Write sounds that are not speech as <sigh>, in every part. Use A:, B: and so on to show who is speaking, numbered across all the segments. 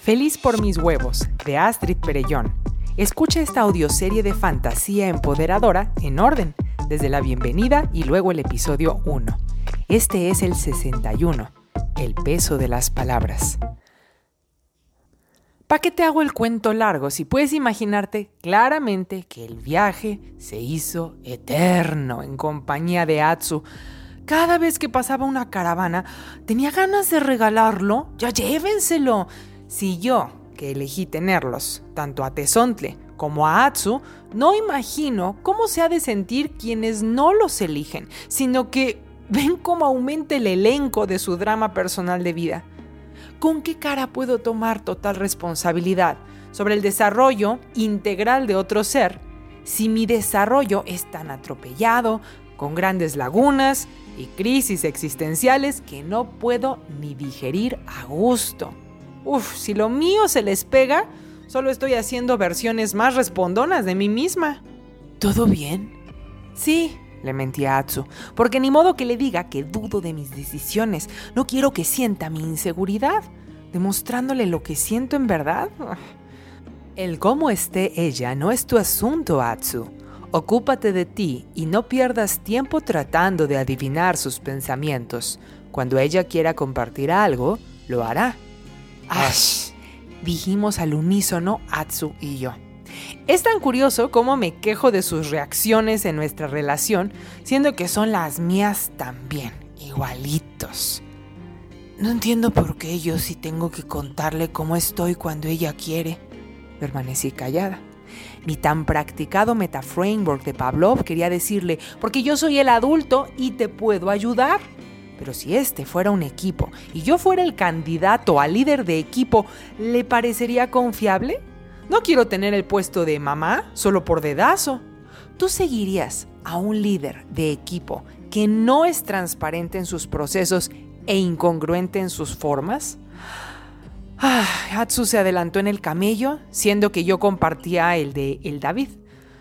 A: Feliz por mis huevos, de Astrid Perellón. Escucha esta audioserie de fantasía empoderadora en orden, desde la bienvenida y luego el episodio 1. Este es el 61, el peso de las palabras. ¿Para qué te hago el cuento largo si puedes imaginarte claramente que el viaje se hizo eterno en compañía de Atsu? Cada vez que pasaba una caravana, tenía ganas de regalarlo. Ya llévenselo. Si yo, que elegí tenerlos, tanto a Tezontle como a Atsu, no imagino cómo se ha de sentir quienes no los eligen, sino que <laughs> ven cómo aumenta el elenco de su drama personal de vida. ¿Con qué cara puedo tomar total responsabilidad sobre el desarrollo integral de otro ser si mi desarrollo es tan atropellado, con grandes lagunas y crisis existenciales que no puedo ni digerir a gusto? Uf, si lo mío se les pega, solo estoy haciendo versiones más respondonas de mí misma. ¿Todo bien? Sí, le mentí a Atsu, porque ni modo que le diga que dudo de mis decisiones. No quiero que sienta mi inseguridad, demostrándole lo que siento en verdad. El cómo esté ella no es tu asunto, Atsu. Ocúpate de ti y no pierdas tiempo tratando de adivinar sus pensamientos. Cuando ella quiera compartir algo, lo hará. ¡Ash! Dijimos al unísono Atsu y yo. Es tan curioso cómo me quejo de sus reacciones en nuestra relación, siendo que son las mías también, igualitos. No entiendo por qué yo sí tengo que contarle cómo estoy cuando ella quiere. Permanecí callada. Mi tan practicado metaframework de Pavlov quería decirle, porque yo soy el adulto y te puedo ayudar. Pero si este fuera un equipo y yo fuera el candidato a líder de equipo, ¿le parecería confiable? No quiero tener el puesto de mamá solo por dedazo. ¿Tú seguirías a un líder de equipo que no es transparente en sus procesos e incongruente en sus formas? Ah, Atsu se adelantó en el camello, siendo que yo compartía el de el David.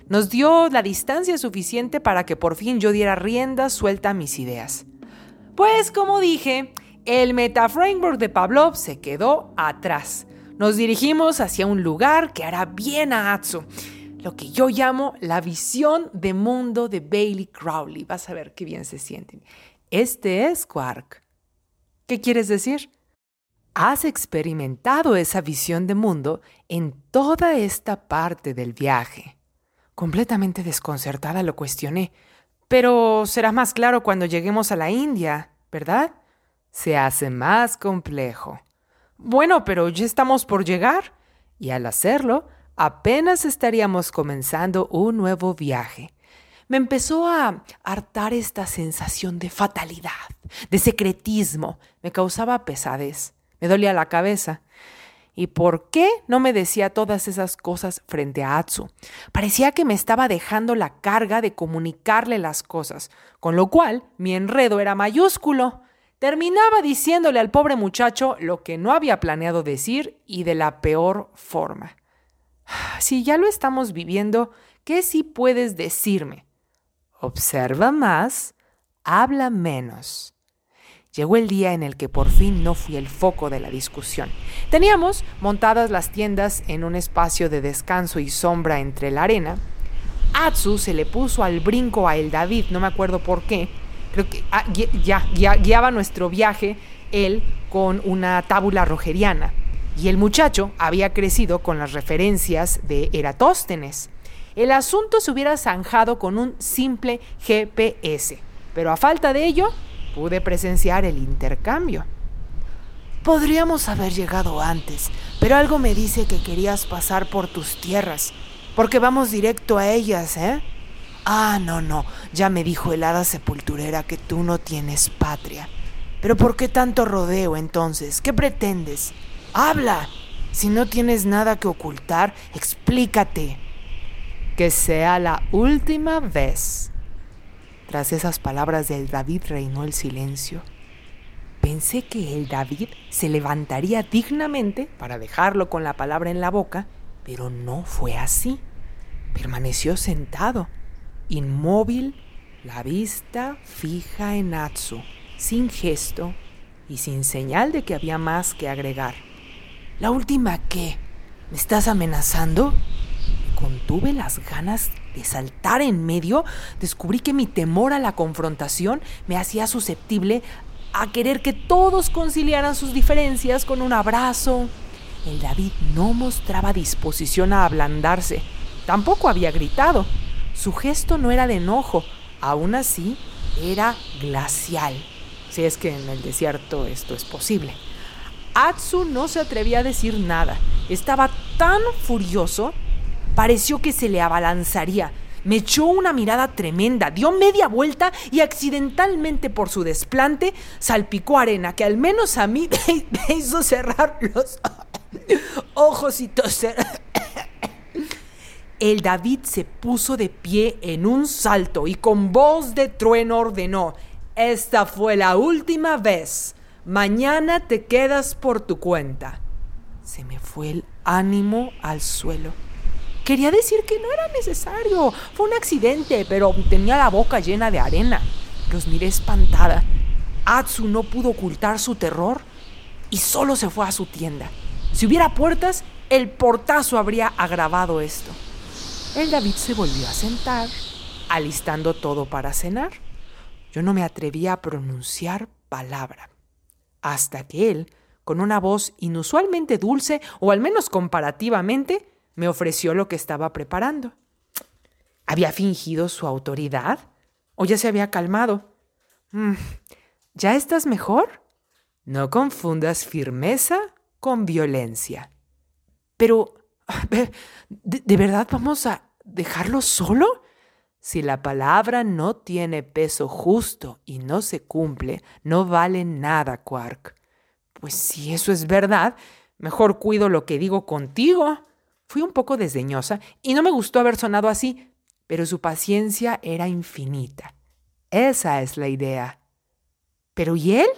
A: Nos dio la distancia suficiente para que por fin yo diera rienda suelta a mis ideas. Pues como dije, el metaframework de Pavlov se quedó atrás. Nos dirigimos hacia un lugar que hará bien a Atsu. Lo que yo llamo la visión de mundo de Bailey Crowley. Vas a ver qué bien se sienten. Este es Quark. ¿Qué quieres decir? Has experimentado esa visión de mundo en toda esta parte del viaje. Completamente desconcertada lo cuestioné. Pero será más claro cuando lleguemos a la India, ¿verdad? Se hace más complejo. Bueno, pero ya estamos por llegar, y al hacerlo, apenas estaríamos comenzando un nuevo viaje. Me empezó a hartar esta sensación de fatalidad, de secretismo. Me causaba pesadez, me dolía la cabeza. ¿Y por qué no me decía todas esas cosas frente a Atsu? Parecía que me estaba dejando la carga de comunicarle las cosas, con lo cual mi enredo era mayúsculo. Terminaba diciéndole al pobre muchacho lo que no había planeado decir y de la peor forma. <sighs> Si ya lo estamos viviendo, ¿qué sí puedes decirme? Observa más, habla menos. Llegó el día en el que por fin no fui el foco de la discusión. Teníamos montadas las tiendas en un espacio de descanso y sombra entre la arena. Atsu se le puso al brinco a el David, no me acuerdo por qué. Creo que ah, ya, guiaba nuestro viaje él con una tábula rogeriana. Y el muchacho había crecido con las referencias de Eratóstenes. El asunto se hubiera zanjado con un simple GPS, pero a falta de ello, pude presenciar el intercambio. Podríamos haber llegado antes, pero algo me dice que querías pasar por tus tierras, porque vamos directo a ellas, ¿eh? Ah, no, no, ya me dijo el hada sepulturera que tú no tienes patria. Pero ¿por qué tanto rodeo entonces? ¿Qué pretendes? Habla. Si no tienes nada que ocultar, explícate. Que sea la última vez. Tras esas palabras del David reinó el silencio. Pensé que el David se levantaría dignamente para dejarlo con la palabra en la boca, pero no fue así. Permaneció sentado, inmóvil, la vista fija en Atsu, sin gesto y sin señal de que había más que agregar. ¿La última qué? ¿Me estás amenazando? contuve las ganas de saltar en medio, descubrí que mi temor a la confrontación me hacía susceptible a querer que todos conciliaran sus diferencias con un abrazo. El David no mostraba disposición a ablandarse, tampoco había gritado. Su gesto no era de enojo, aún así era glacial, si es que en el desierto esto es posible. Atsu no se atrevía a decir nada, estaba tan furioso Pareció que se le abalanzaría. Me echó una mirada tremenda, dio media vuelta y accidentalmente por su desplante salpicó arena que al menos a mí <laughs> me hizo cerrar los <laughs> ojos y toser. <coughs> El David se puso de pie en un salto y con voz de trueno ordenó, esta fue la última vez. Mañana te quedas por tu cuenta. Se me fue el ánimo al suelo. Quería decir que no era necesario. Fue un accidente, pero tenía la boca llena de arena. Los miré espantada. Atsu no pudo ocultar su terror y solo se fue a su tienda. Si hubiera puertas, el portazo habría agravado esto. El David se volvió a sentar, alistando todo para cenar. Yo no me atrevía a pronunciar palabra, hasta que él, con una voz inusualmente dulce, o al menos comparativamente, me ofreció lo que estaba preparando. ¿Había fingido su autoridad? ¿O ya se había calmado? Mm, ¿Ya estás mejor? No confundas firmeza con violencia. Pero, ¿de, verdad vamos a dejarlo solo? Si la palabra no tiene peso justo y no se cumple, no vale nada, Quark. Pues si eso es verdad, mejor cuido lo que digo contigo. Fui un poco desdeñosa y no me gustó haber sonado así, pero su paciencia era infinita. Esa es la idea. ¿Pero y él?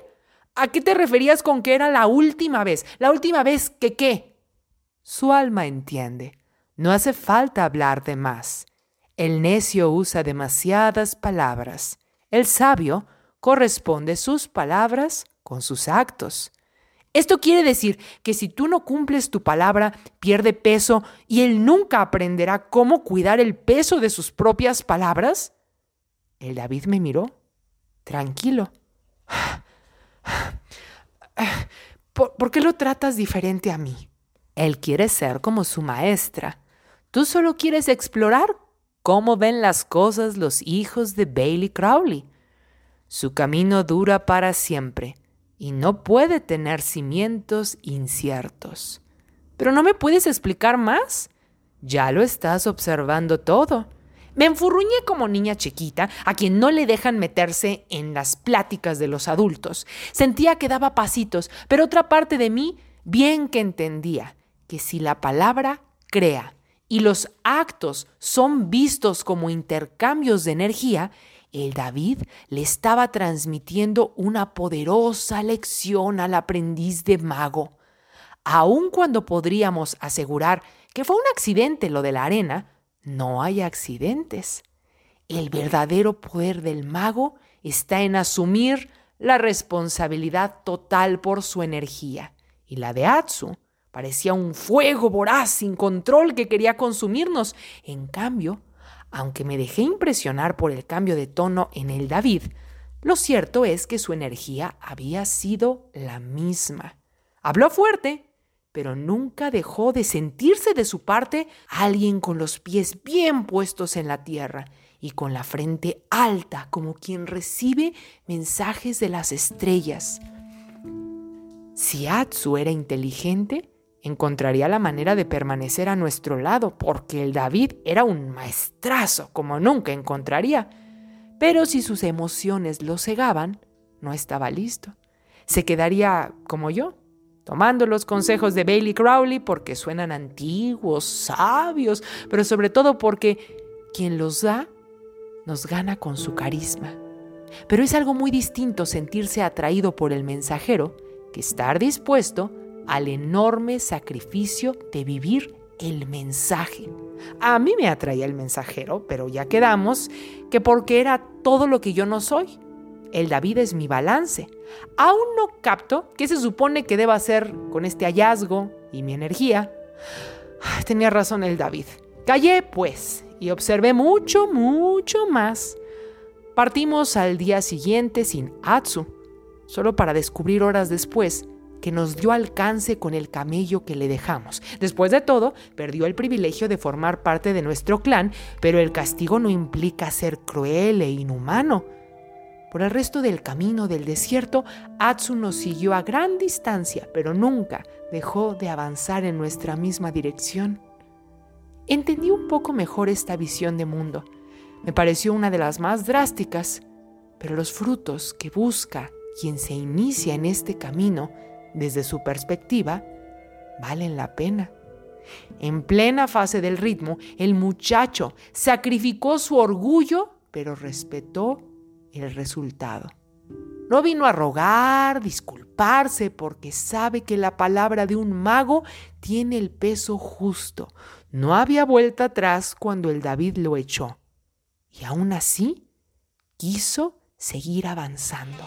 A: ¿A qué te referías con que era la última vez? ¿La última vez que qué? Su alma entiende. No hace falta hablar de más. El necio usa demasiadas palabras. El sabio corresponde sus palabras con sus actos. Esto quiere decir que si tú no cumples tu palabra, pierde peso y él nunca aprenderá cómo cuidar el peso de sus propias palabras. El David me miró, tranquilo. ¿Por, qué lo tratas diferente a mí? Él quiere ser como su maestra. Tú solo quieres explorar cómo ven las cosas los hijos de Bailey Crowley. Su camino dura para siempre y no puede tener cimientos inciertos. Pero no me puedes explicar más. Ya lo estás observando todo. Me enfurruñé como niña chiquita a quien no le dejan meterse en las pláticas de los adultos. Sentía que daba pasitos, pero otra parte de mí bien que entendía que si la palabra crea y los actos son vistos como intercambios de energía, el David le estaba transmitiendo una poderosa lección al aprendiz de mago. Aun cuando podríamos asegurar que fue un accidente lo de la arena, no hay accidentes. El verdadero poder del mago está en asumir la responsabilidad total por su energía. Y la de Atsu parecía un fuego voraz sin control que quería consumirnos. En cambio, aunque me dejé impresionar por el cambio de tono en el David, lo cierto es que su energía había sido la misma. Habló fuerte, pero nunca dejó de sentirse de su parte alguien con los pies bien puestos en la tierra y con la frente alta como quien recibe mensajes de las estrellas. Si Atsu era inteligente, encontraría la manera de permanecer a nuestro lado, porque el David era un maestrazo como nunca encontraría. Pero si sus emociones lo cegaban, no estaba listo. Se quedaría como yo, tomando los consejos de Bailey Crowley porque suenan antiguos, sabios, pero sobre todo porque quien los da nos gana con su carisma. Pero es algo muy distinto sentirse atraído por el mensajero que estar dispuesto al enorme sacrificio de vivir el mensaje. A mí me atraía el mensajero, pero ya quedamos que porque era todo lo que yo no soy. El David es mi balance. Aún no capto qué se supone que deba hacer con este hallazgo, y mi energía. Tenía razón el David. Callé, pues, y observé mucho, mucho más. Partimos al día siguiente sin Atsu, solo para descubrir horas después que nos dio alcance con el camello que le dejamos. Después de todo, perdió el privilegio de formar parte de nuestro clan, pero el castigo no implica ser cruel e inhumano. Por el resto del camino del desierto, Atsu nos siguió a gran distancia, pero nunca dejó de avanzar en nuestra misma dirección. Entendí un poco mejor esta visión de mundo. Me pareció una de las más drásticas, pero los frutos que busca quien se inicia en este camino, desde su perspectiva, valen la pena. En plena fase del ritmo, el muchacho sacrificó su orgullo, pero respetó el resultado. No vino a rogar, disculparse, porque sabe que la palabra de un mago tiene el peso justo. No había vuelta atrás cuando el David lo echó. Y aún así, quiso seguir avanzando.